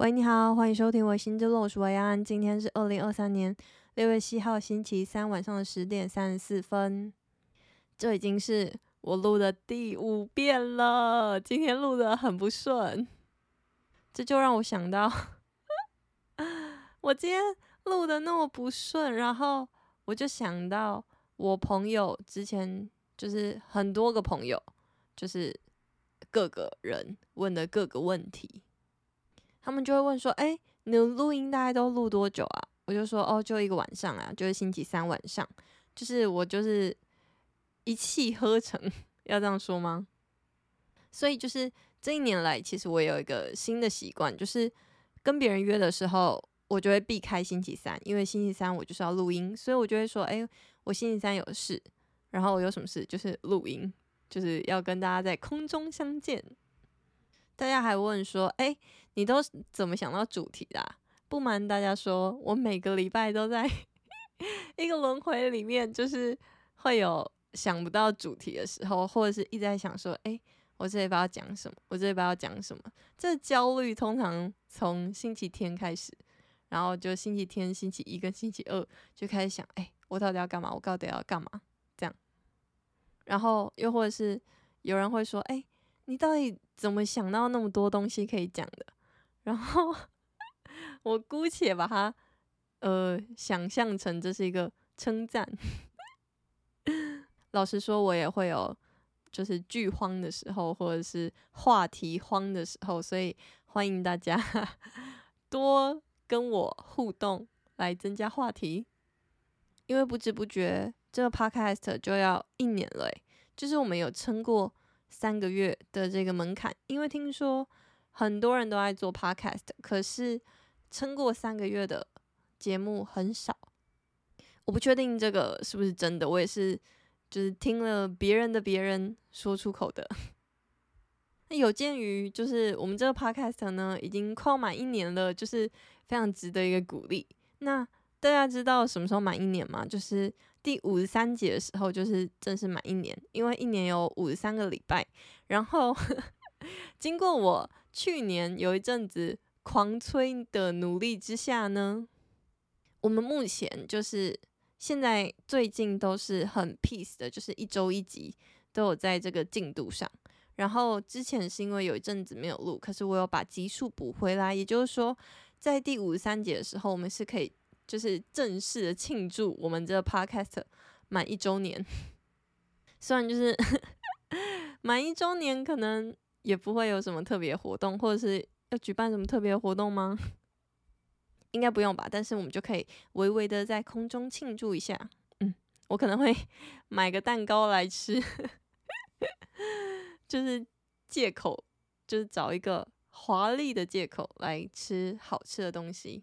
喂，你好，欢迎收听《我心之路》，我是维安。今天是二零二三年六月七号星期三晚上的十点三十四分。这已经是我录的第五遍了，今天录的很不顺，这就让我想到，我今天录的那么不顺，然后我就想到我朋友之前就是很多个朋友，就是各个人问的各个问题。他们就会问说：“哎，你的录音大概都录多久啊？”我就说：“哦，就一个晚上啊，就是星期三晚上，就是我就是一气呵成，要这样说吗？”所以就是这一年来，其实我有一个新的习惯，就是跟别人约的时候，我就会避开星期三，因为星期三我就是要录音，所以我就会说：“哎，我星期三有事，然后我有什么事就是录音，就是要跟大家在空中相见。”大家还问说：“哎，你都怎么想到主题的？”不瞒大家说，我每个礼拜都在 一个轮回里面，就是会有想不到主题的时候，或者是一直在想说：“哎，我这礼拜要讲什么？我这礼拜要讲什么？”这焦虑通常从星期天开始，然后就星期天、星期一跟星期二就开始想：“哎，我到底要干嘛？我到底要干嘛？”这样，然后又或者是有人会说：“哎。”你到底怎么想到那么多东西可以讲的？然后我姑且把它呃想象成这是一个称赞。老实说，我也会有就是剧荒的时候，或者是话题荒的时候，所以欢迎大家 多跟我互动，来增加话题。因为不知不觉这个 podcast 就要一年了，就是我们有撑过。三个月的这个门槛，因为听说很多人都爱做 podcast，可是撑过三个月的节目很少。我不确定这个是不是真的，我也是就是听了别人的别人说出口的。那有鉴于就是我们这个 podcast 呢，已经快满一年了，就是非常值得一个鼓励。那大家知道什么时候满一年吗？就是。第五十三集的时候，就是正式满一年，因为一年有五十三个礼拜。然后 经过我去年有一阵子狂催的努力之下呢，我们目前就是现在最近都是很 peace 的，就是一周一集都有在这个进度上。然后之前是因为有一阵子没有录，可是我有把集数补回来，也就是说，在第五十三集的时候，我们是可以。就是正式的庆祝我们这个 podcast 满一周年，虽然就是 满一周年，可能也不会有什么特别活动，或者是要举办什么特别活动吗？应该不用吧。但是我们就可以微微的在空中庆祝一下。嗯，我可能会 买个蛋糕来吃，就是借口，就是找一个华丽的借口来吃好吃的东西。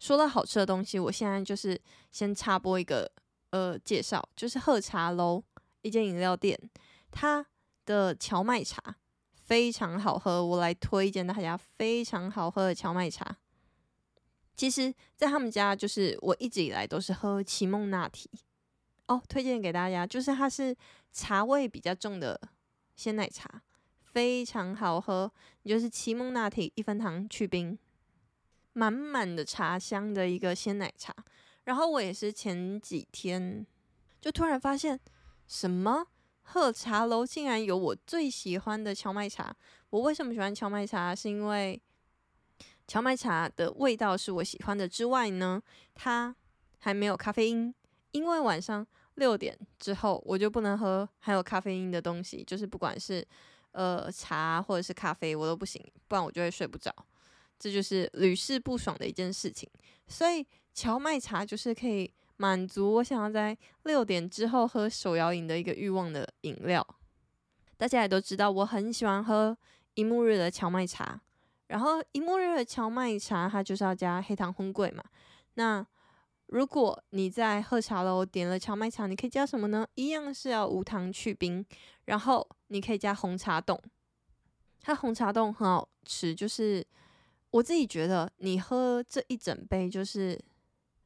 说到好吃的东西，我现在就是先插播一个呃介绍，就是喝茶楼一间饮料店，它的荞麦茶非常好喝，我来推荐大家非常好喝的荞麦茶。其实，在他们家就是我一直以来都是喝奇梦拿铁哦，推荐给大家，就是它是茶味比较重的鲜奶茶，非常好喝。你就是奇梦拿铁一分糖去冰。满满的茶香的一个鲜奶茶，然后我也是前几天就突然发现，什么喝茶楼竟然有我最喜欢的荞麦茶。我为什么喜欢荞麦茶？是因为荞麦茶的味道是我喜欢的之外呢，它还没有咖啡因。因为晚上六点之后我就不能喝含有咖啡因的东西，就是不管是呃茶或者是咖啡我都不行，不然我就会睡不着。这就是屡试不爽的一件事情，所以蕎麦茶就是可以满足我想要在六点之后喝手摇饮的一个欲望的饮料。大家也都知道，我很喜欢喝一木日的蕎麦茶，然后一木日的蕎麦茶它就是要加黑糖粉桂嘛。那如果你在喝茶楼点了蕎麦茶，你可以加什么呢？一样是要无糖去冰，然后你可以加红茶冻，它红茶冻很好吃，就是。我自己觉得，你喝这一整杯就是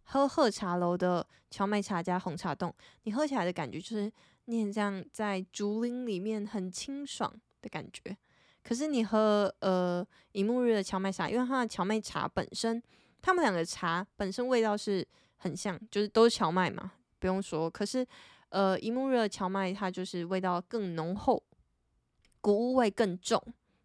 喝喝茶楼的荞麦茶加红茶冻，你喝起来的感觉就是你很像在竹林里面很清爽的感觉。可是你喝呃一木日的荞麦茶，因为它的荞麦茶本身，它们两个茶本身味道是很像，就是都是荞麦嘛，不用说。可是呃一木日的荞麦它就是味道更浓厚，谷物味更重，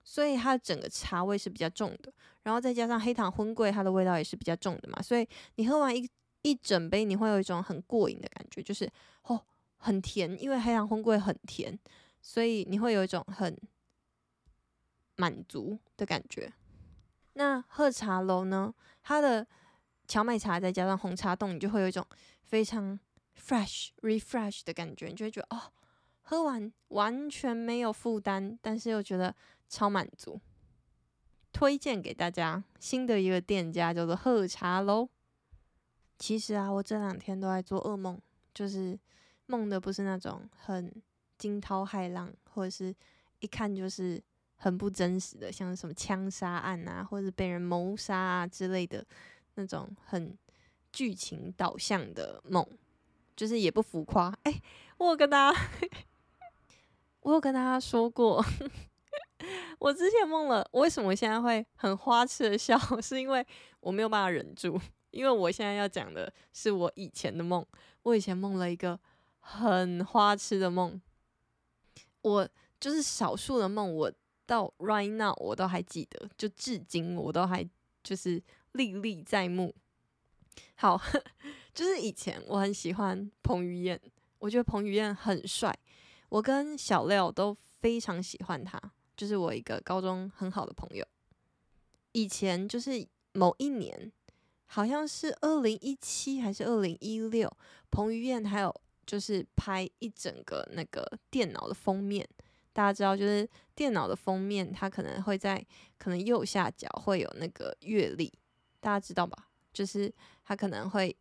所以它整个茶味是比较重的。然后再加上黑糖婚贵，它的味道也是比较重的嘛，所以你喝完一一整杯，你会有一种很过瘾的感觉，就是哦很甜，因为黑糖婚贵很甜，所以你会有一种很满足的感觉。那喝茶楼呢，它的荞麦茶再加上红茶冻，你就会有一种非常 fresh refresh 的感觉，你就会觉得哦，喝完完全没有负担，但是又觉得超满足。推荐给大家新的一个店家叫做喝茶楼。其实啊，我这两天都在做噩梦，就是梦的不是那种很惊涛骇浪，或者是一看就是很不真实的，像什么枪杀案啊，或者被人谋杀啊之类的那种很剧情导向的梦，就是也不浮夸。哎、我有跟大家，我有跟大家说过。我之前梦了，为什么现在会很花痴的笑？是因为我没有办法忍住，因为我现在要讲的是我以前的梦。我以前梦了一个很花痴的梦，我就是少数的梦，我到 right now 我都还记得，就至今我都还就是历历在目。好，就是以前我很喜欢彭于晏，我觉得彭于晏很帅，我跟小廖都非常喜欢他。就是我一个高中很好的朋友，以前就是某一年，好像是二零一七还是二零一六，彭于晏还有就是拍一整个那个电脑的封面，大家知道就是电脑的封面，它可能会在可能右下角会有那个月历，大家知道吧？就是它可能会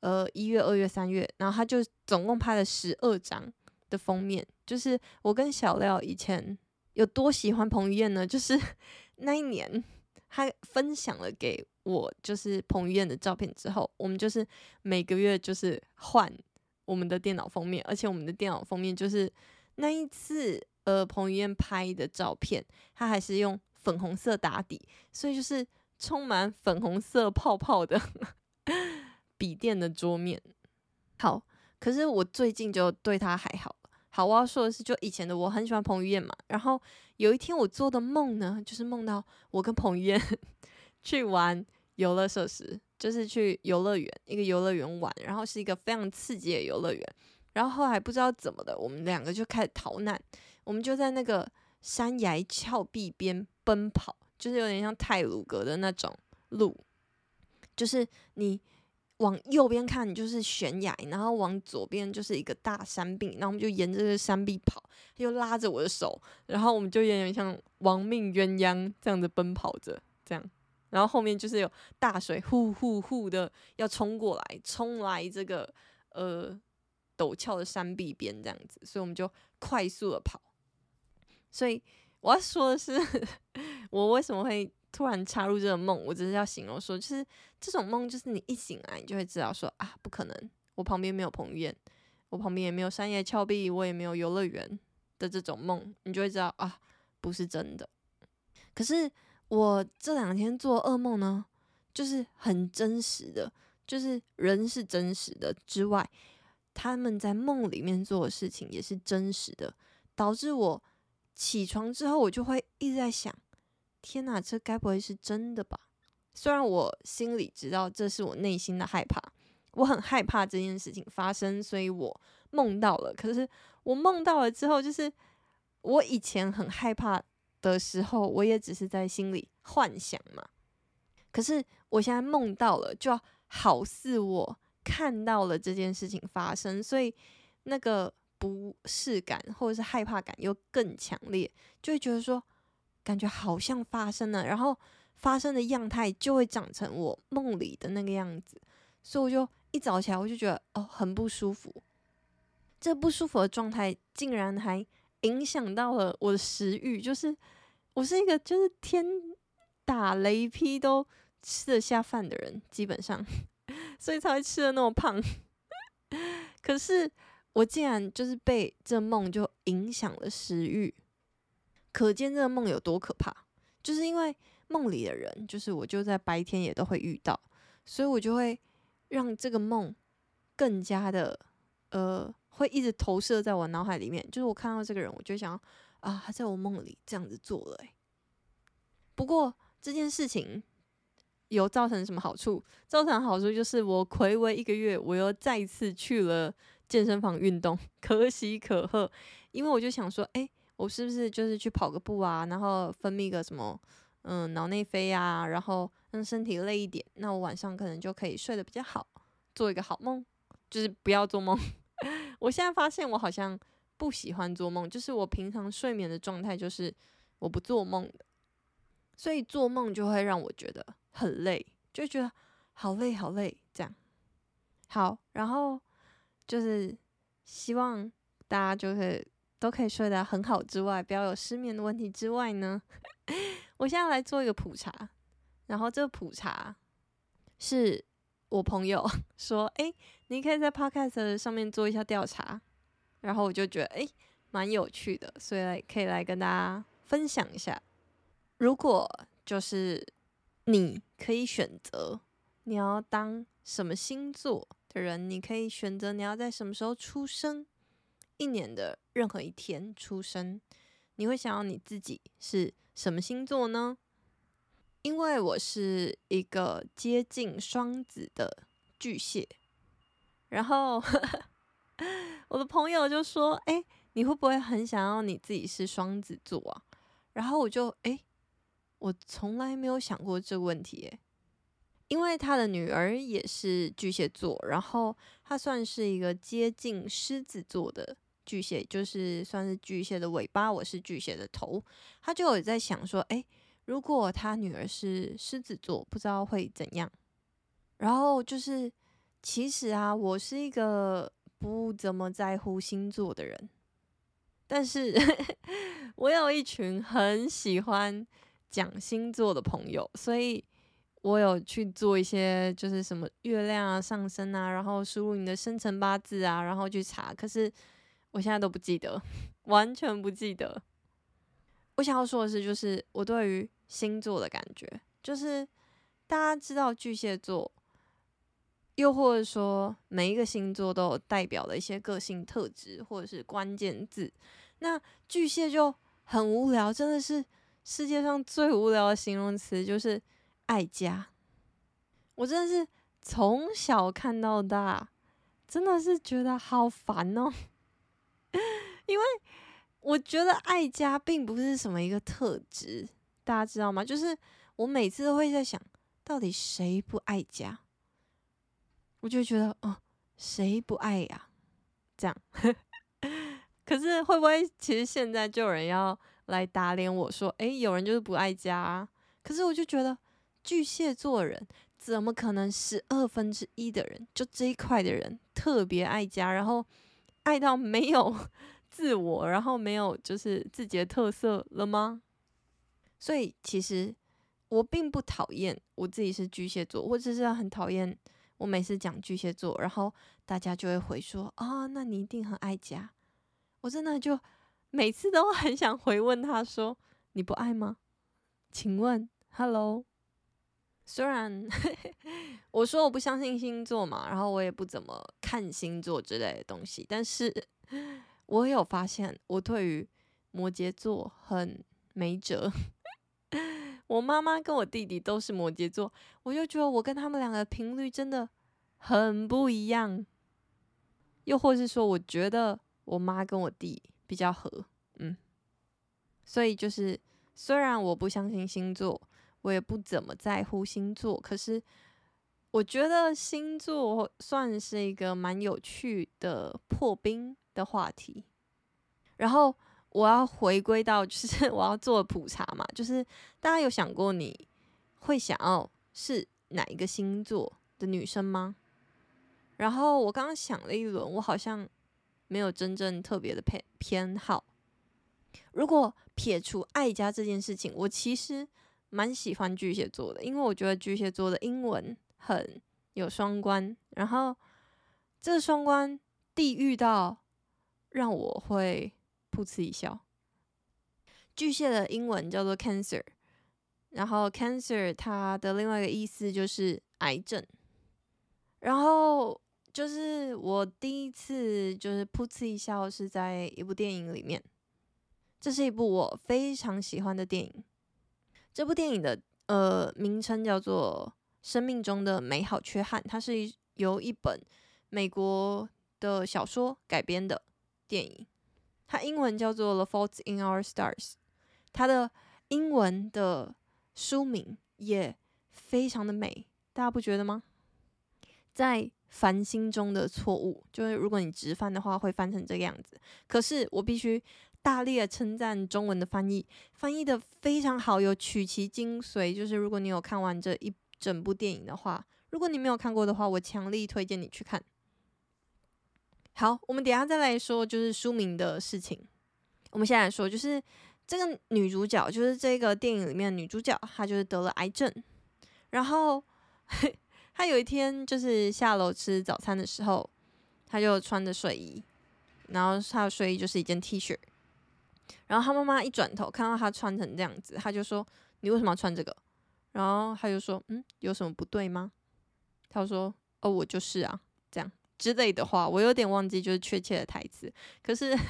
呃一月、二月、三月，然后他就总共拍了十二张的封面，就是我跟小廖以前。有多喜欢彭于晏呢？就是 那一年，他分享了给我，就是彭于晏的照片之后，我们就是每个月就是换我们的电脑封面，而且我们的电脑封面就是那一次，呃，彭于晏拍的照片，他还是用粉红色打底，所以就是充满粉红色泡泡的 笔电的桌面。好，可是我最近就对他还好。好，我要说的是，就以前的我很喜欢彭于晏嘛。然后有一天我做的梦呢，就是梦到我跟彭于晏 去玩游乐设施，就是去游乐园，一个游乐园玩。然后是一个非常刺激的游乐园。然后后来不知道怎么的，我们两个就开始逃难。我们就在那个山崖峭壁边奔跑，就是有点像泰鲁阁的那种路，就是你。往右边看就是悬崖，然后往左边就是一个大山壁，然后我们就沿着这个山壁跑，他又拉着我的手，然后我们就有点像亡命鸳鸯这样子奔跑着，这样，然后后面就是有大水呼呼呼的要冲过来，冲来这个呃陡峭的山壁边这样子，所以我们就快速的跑。所以我要说的是，我为什么会？突然插入这个梦，我只是要形容说，就是这种梦，就是你一醒来，你就会知道说啊，不可能，我旁边没有彭于晏，我旁边也没有山野峭壁，我也没有游乐园的这种梦，你就会知道啊，不是真的。可是我这两天做噩梦呢，就是很真实的，就是人是真实的之外，他们在梦里面做的事情也是真实的，导致我起床之后，我就会一直在想。天哪，这该不会是真的吧？虽然我心里知道这是我内心的害怕，我很害怕这件事情发生，所以我梦到了。可是我梦到了之后，就是我以前很害怕的时候，我也只是在心里幻想嘛。可是我现在梦到了，就好似我看到了这件事情发生，所以那个不适感或者是害怕感又更强烈，就会觉得说。感觉好像发生了，然后发生的样态就会长成我梦里的那个样子，所以我就一早起来我就觉得哦，很不舒服。这不舒服的状态竟然还影响到了我的食欲，就是我是一个就是天打雷劈都吃得下饭的人，基本上，所以才会吃得那么胖。可是我竟然就是被这梦就影响了食欲。可见这个梦有多可怕。就是因为梦里的人，就是我就在白天也都会遇到，所以我就会让这个梦更加的呃，会一直投射在我脑海里面。就是我看到这个人，我就想啊，他在我梦里这样子做了欸。不过这件事情有造成什么好处？造成好处就是我睽违一个月，我又再次去了健身房运动，可喜可贺。因为我就想说，欸。我是不是就是去跑个步啊，然后分泌个什么，嗯，脑内啡啊，然后让身体累一点，那我晚上可能就可以睡得比较好，做一个好梦，就是不要做梦。我现在发现我好像不喜欢做梦，就是我平常睡眠的状态就是我不做梦的，所以做梦就会让我觉得很累，就觉得好累好累这样。好，然后就是希望大家就是。都可以睡得很好之外，不要有失眠的问题之外呢，我现在来做一个普查，然后这个普查是我朋友 说，诶，你可以在 Podcast 上面做一下调查，然后我就觉得诶，蛮有趣的，所以来可以来跟大家分享一下。如果就是你可以选择你要当什么星座的人，你可以选择你要在什么时候出生。一年的任何一天出生，你会想要你自己是什么星座呢？因为我是一个接近双子的巨蟹，然后 我的朋友就说：“哎，你会不会很想要你自己是双子座啊？”然后我就哎，我从来没有想过这个问题，哎，因为他的女儿也是巨蟹座，然后他算是一个接近狮子座的。巨蟹就是算是巨蟹的尾巴，我是巨蟹的头。他就有在想说，诶，如果他女儿是狮子座，不知道会怎样。然后就是，其实啊，我是一个不怎么在乎星座的人，但是 我有一群很喜欢讲星座的朋友，所以我有去做一些，就是什么月亮啊、上升啊，然后输入你的生辰八字啊，然后去查。可是。我现在都不记得，完全不记得。我想要说的是，就是我对于星座的感觉，就是大家知道巨蟹座，又或者说每一个星座都有代表的一些个性特质或者是关键字。那巨蟹就很无聊，真的是世界上最无聊的形容词，就是爱家。我真的是从小看到大，真的是觉得好烦哦。因为我觉得爱家并不是什么一个特质，大家知道吗？就是我每次都会在想，到底谁不爱家？我就觉得，哦，谁不爱呀？这样。可是会不会其实现在就有人要来打脸我说，诶，有人就是不爱家啊？可是我就觉得巨蟹座人怎么可能十二分之一的人就这一块的人特别爱家，然后？爱到没有自我，然后没有就是自己的特色了吗？所以其实我并不讨厌我自己是巨蟹座，我只是很讨厌我每次讲巨蟹座，然后大家就会回说啊、那你一定很爱家。我真的就每次都很想回问他说，你不爱吗？请问，Hello。虽然我说我不相信星座嘛，然后我也不怎么看星座之类的东西，但是我有发现我对于摩羯座很没辙。我妈妈跟我弟弟都是摩羯座，我就觉得我跟他们两个频率真的很不一样。又或是说，我觉得我妈跟我弟比较合，嗯。所以就是，虽然我不相信星座。我也不怎么在乎星座，可是我觉得星座算是一个蛮有趣的破冰的话题。然后我要回归到，就是 我要做普查嘛，就是大家有想过你会想要是哪一个星座的女生吗？然后我刚刚想了一轮，我好像没有真正特别的偏偏好。如果撇除爱家这件事情，我其实。蛮喜欢巨蟹座的，因为我觉得巨蟹座的英文很有双关，然后这双关地狱到让我会噗嗤一笑。巨蟹的英文叫做 Cancer，然后 Cancer 它的另外一个意思就是癌症。然后就是我第一次就是噗嗤一笑是在一部电影里面，这是一部我非常喜欢的电影。这部电影的呃名称叫做《生命中的美好缺憾》，它是由一本美国的小说改编的电影，它英文叫做《The Fault in Our Stars》。它的英文的书名也非常的美，大家不觉得吗？在繁星中的错误，就是如果你直翻的话，会翻成这个样子。可是我必须大力的称赞中文的翻译，翻译的非常好，有取其精髓。就是如果你有看完这一整部电影的话，如果你没有看过的话，我强力推荐你去看。好，我们等下再来说，就是书名的事情。我们现在来说，就是。这个女主角就是这个电影里面女主角，她就是得了癌症。然后 她有一天就是下楼吃早餐的时候，她就穿着睡衣，然后她的睡衣就是一件 T 恤。然后她妈妈一转头看到她穿成这样子，她就说：“你为什么要穿这个？”然后她就说：“嗯，有什么不对吗？”她说：“哦，我就是啊，之类的话，我有点忘记就是确切的台词。可是。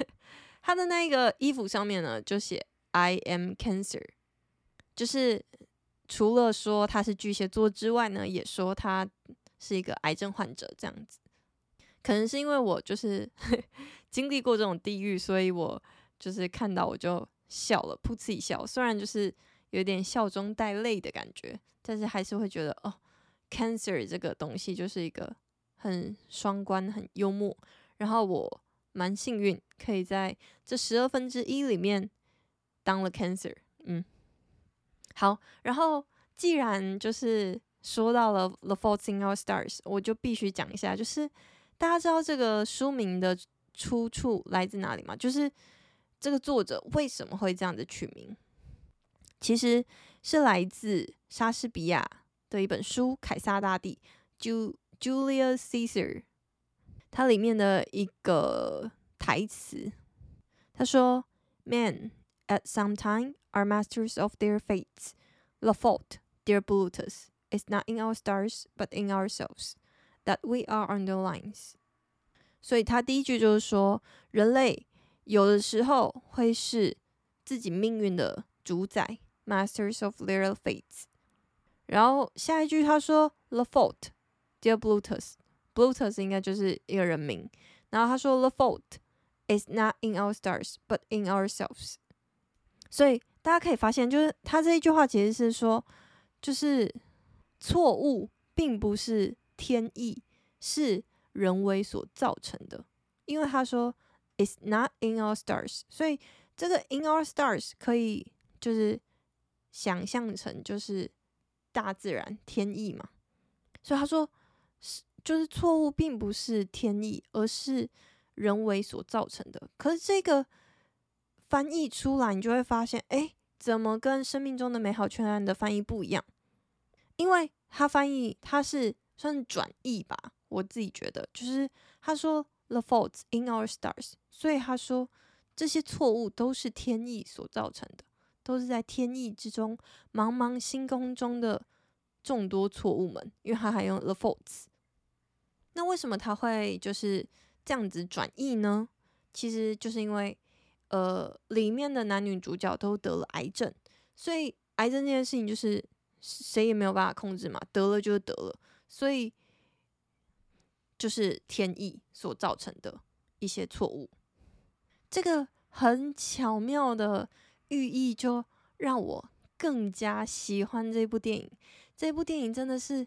他的那个衣服上面呢，就写 I am Cancer，就是除了说他是巨蟹座之外呢，也说他是一个癌症患者这样子。可能是因为我就是 经历过这种地狱，所以我就是看到我就笑了，噗嗤一笑。虽然就是有点笑中带泪的感觉，但是还是会觉得哦，Cancer 这个东西就是一个很双关、很幽默。然后我。蛮幸运，可以在这十二分之一里面当了 Cancer。嗯，好，然后既然就是说到了 The Fault in Our Stars，我就必须讲一下，就是大家知道这个书名的出处来自哪里吗？就是这个作者为什么会这样子取名？其实是来自莎士比亚的一本书《凯撒大帝》就 （Julius Caesar）。它里面的一个台词，他说：“Men at some time are masters of their fates. The fault, dear Brutus, is not in our stars, but in ourselves. That we are underlines。”所以他第一句就是说，人类有的时候会是自己命运的主宰，masters of their fates。然后下一句他说：“The fault, dear Brutus。” Blutus 应该就是一个人名，然后他说 The fault is not in our stars, but in ourselves。所以大家可以发现，就是他这一句话其实是说，就是错误并不是天意，是人为所造成的。因为他说 It's not in our stars，所以这个 in our stars 可以就是想象成就是大自然天意嘛。所以他说是。就是错误并不是天意，而是人为所造成的。可是这个翻译出来，你就会发现，哎，怎么跟生命中的美好全然的翻译不一样？因为他翻译他是算是转译吧，我自己觉得，就是他说 “the faults in our stars”，所以他说这些错误都是天意所造成的，都是在天意之中，茫茫星空中的众多错误们。因为他还用 “the faults”。那为什么他会就是这样子转译呢？其实就是因为，呃，里面的男女主角都得了癌症，所以癌症这件事情就是谁也没有办法控制嘛，得了就是得了，所以就是天意所造成的一些错误。这个很巧妙的寓意，就让我更加喜欢这部电影。这部电影真的是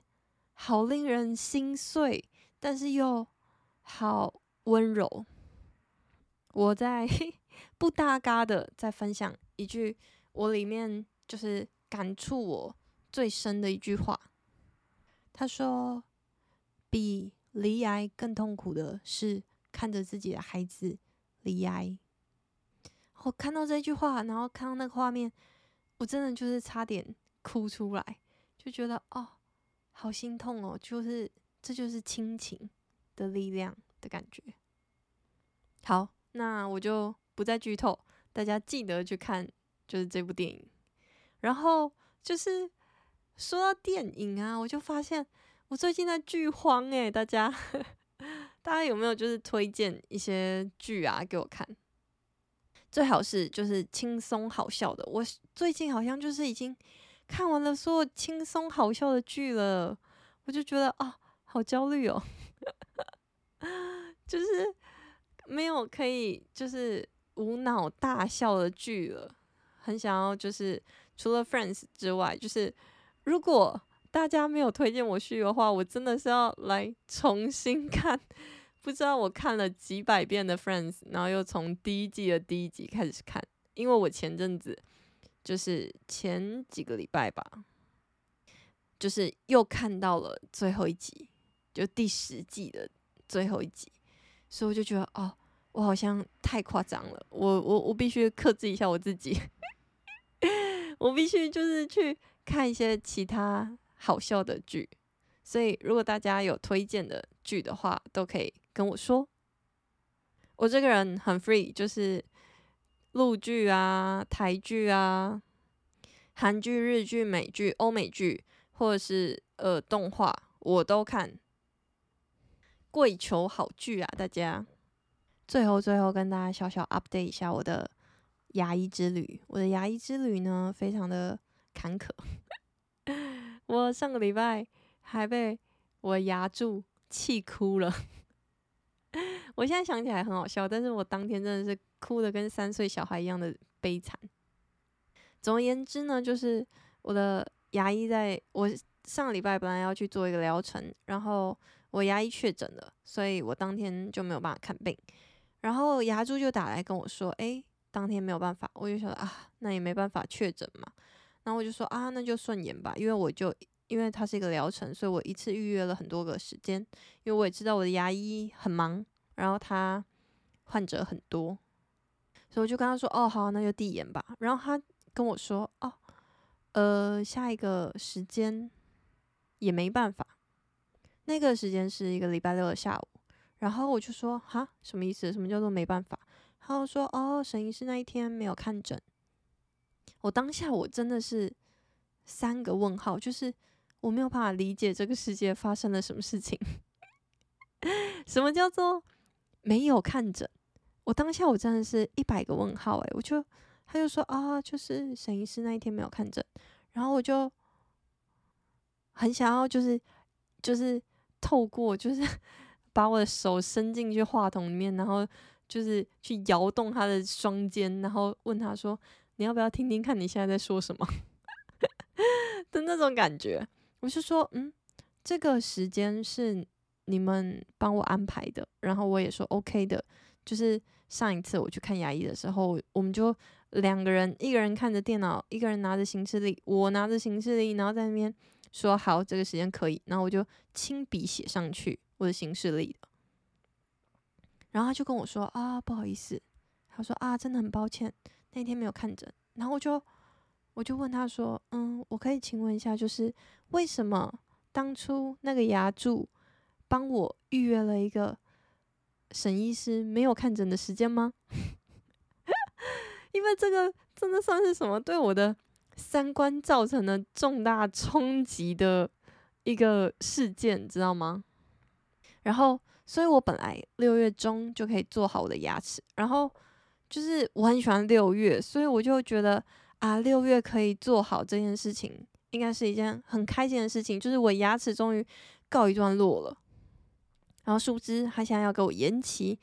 好令人心碎。但是又好温柔。我在 不搭嘎的在分享一句，我里面就是感触我最深的一句话。他说：“比离癌更痛苦的是看着自己的孩子离癌。”我看到这句话，然后看到那个画面，我真的就是差点哭出来，就觉得哦，好心痛哦，就是。这就是亲情的力量的感觉。好，那我就不再剧透，大家记得去看就是这部电影。然后就是说到电影啊，我就发现我最近在剧荒诶，大家大家有没有就是推荐一些剧啊给我看？最好是就是轻松好笑的。我最近好像就是已经看完了所有轻松好笑的剧了，我就觉得啊，好焦虑哦，就是没有可以就是无脑大笑的剧了，很想要就是除了 Friends 之外，就是如果大家没有推荐我剧的话，我真的是要来重新 看。不知道我看了几百遍的 Friends，然后又从第一季的第一集开始看，因为我前阵子就是前几个礼拜吧，就是又看到了最后一集，就第十季的最后一集，所以我就觉得哦，我好像太夸张了，我我我必须克制一下我自己，我必须就是去看一些其他好笑的剧，所以如果大家有推荐的剧的话，都可以。跟我说，我这个人很 free，就是陆剧啊、台剧啊、韩剧、日剧、美剧、欧美剧，或者是呃动画，我都看。跪求好剧啊，大家！最后，最后跟大家小小 update 一下我的牙医之旅。我的牙医之旅呢，非常的坎坷。我上个礼拜还被我牙助气哭了。我现在想起来很好笑，但是我当天真的是哭的跟三岁小孩一样的悲惨。总而言之呢，就是我的牙医在我上礼拜本来要去做一个疗程，然后我牙医确诊了，所以我当天就没有办法看病。然后牙珠就打来跟我说：“诶，当天没有办法。”我就想啊，那也没办法确诊嘛。然后我就说啊，那就顺延吧，因为我就因为它是一个疗程，所以我一次预约了很多个时间，因为我也知道我的牙医很忙。然后他患者很多，所以我就跟他说：“哦，好，那就递延吧。”然后他跟我说：“哦，呃，下一个时间也没办法，那个时间是一个礼拜六的下午。”然后我就说：“哈，什么意思？什么叫做没办法？”他就说：“哦，沈医师那一天没有看诊。”我当下我真的是三个问号，就是我没有办法理解这个世界发生了什么事情，什么叫做？没有看诊，我当下我真的是一百个问号诶，我就他就说啊，就是沈医师那一天没有看诊，然后我就很想要就是就是透过就是 把我的手伸进去话筒里面，然后就是去摇动他的双肩，然后问他说，你要不要听听看你现在在说什么 的那种感觉，我就说嗯，这个时间是。你们帮我安排的，然后我也说 OK 的。就是上一次我去看牙医的时候，我们就两个人，一个人看着电脑，一个人拿着行事历，我拿着行事历，然后在那边说好这个时间可以，然后我就亲笔写上去我的行事历。然后他就跟我说啊，不好意思，他说啊，真的很抱歉，那天没有看诊。然后我就我就问他说，嗯，我可以请问一下，就是为什么当初那个牙柱？帮我预约了一个沈医师没有看诊的时间吗？因为这个真的算是什么对我的三观造成了重大冲击的一个事件，知道吗？然后，所以我本来六月中就可以做好我的牙齿，然后就是我很喜欢六月，所以我就觉得啊，六月可以做好这件事情，应该是一件很开心的事情，就是我牙齿终于告一段落了。然后殊不知他现在要给我延期，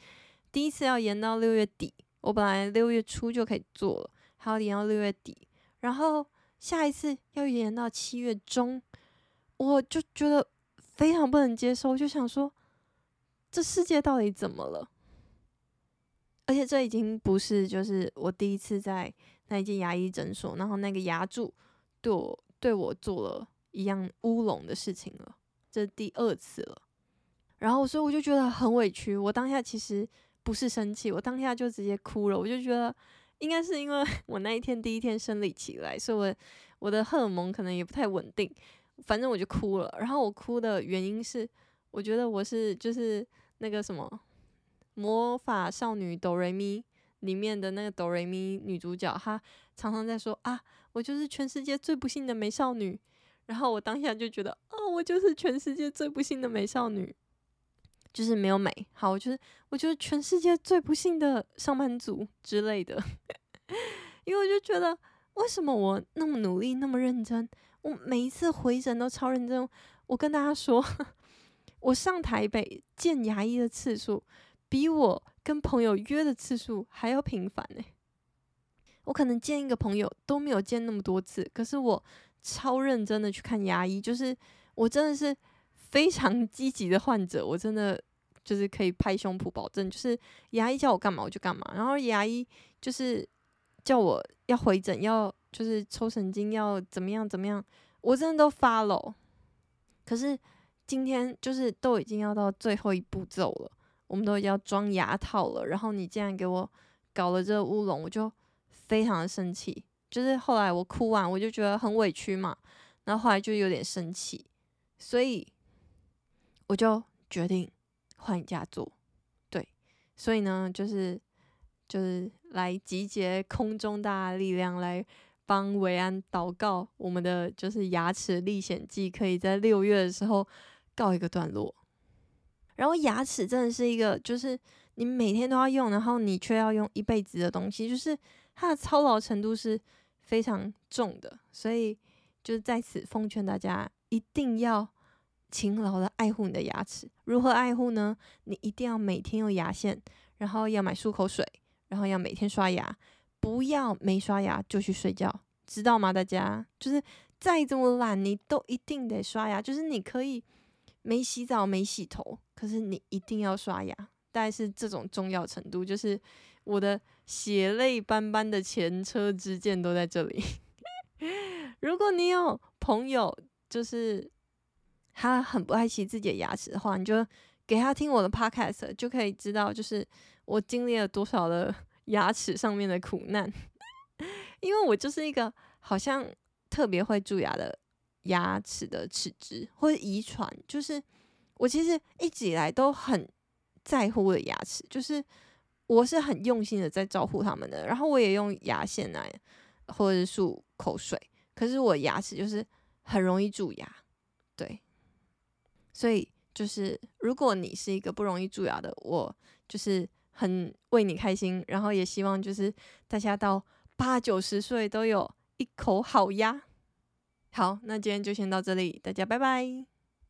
第一次要延到六月底，我本来六月初就可以做了，还要延到六月底，然后下一次要延到七月中，我就觉得非常不能接受，我就想说，这世界到底怎么了？而且这已经不是就是我第一次在那一间牙医诊所，然后那个牙柱对我对我做了一样乌龙的事情了，这是第二次了。然后，所以我就觉得很委屈。我当下其实不是生气，我当下就直接哭了。我就觉得应该是因为 我那一天第一天生理期来，所以我我的荷尔蒙可能也不太稳定。反正我就哭了。然后我哭的原因是，我觉得我是就是那个什么魔法少女哆瑞咪里面的那个哆瑞咪女主角，她常常在说啊，我就是全世界最不幸的美少女。然后我当下就觉得，哦，我就是全世界最不幸的美少女，就是没有美。好，我就是我就是全世界最不幸的上班族之类的。因为我就觉得，为什么我那么努力，那么认真，我每一次回诊都超认真。我跟大家说，我上台北见牙医的次数，比我跟朋友约的次数还要频繁呢。我可能见一个朋友都没有见那么多次，可是我。超认真的去看牙医，就是我真的是非常积极的患者，我真的就是可以拍胸脯保证，就是牙医叫我干嘛我就干嘛，然后牙医就是叫我要回诊，要就是抽神经，要怎么样怎么样，我真的都 follow。可是今天就是都已经要到最后一步骤了，我们都已经要装牙套了，然后你竟然给我搞了这个乌龙，我就非常的生气。就是后来我哭完，我就觉得很委屈嘛，然后后来就有点生气，所以我就决定换一家做。对，所以呢，就是就是来集结空中大的力量，来帮维安祷告，我们的就是牙齿历险记可以在六月的时候告一个段落。然后牙齿真的是一个，就是你每天都要用，然后你却要用一辈子的东西，就是。它的操劳程度是非常重的，所以就是在此奉劝大家，一定要勤劳的爱护你的牙齿。如何爱护呢？你一定要每天用牙线，然后要买漱口水，然后要每天刷牙，不要没刷牙就去睡觉，知道吗？大家就是再怎么懒，你都一定得刷牙。就是你可以没洗澡、没洗头，可是你一定要刷牙。大概是这种重要程度，就是我的。血泪斑斑的前车之鉴都在这里。如果你有朋友，就是他很不爱惜自己的牙齿的话，你就给他听我的 podcast，就可以知道，就是我经历了多少的 牙齿上面的苦难。因为我就是一个好像特别会蛀牙的牙齿的齿质或者遗传，就是我其实一直以来都很在乎我的牙齿，就是。我是很用心的在照顾他们的，然后我也用牙线来或者是漱口水，可是我牙齿就是很容易蛀牙，对，所以就是如果你是一个不容易蛀牙的，我就是很为你开心，然后也希望就是大家到八九十岁都有一口好牙。好，那今天就先到这里，大家拜拜。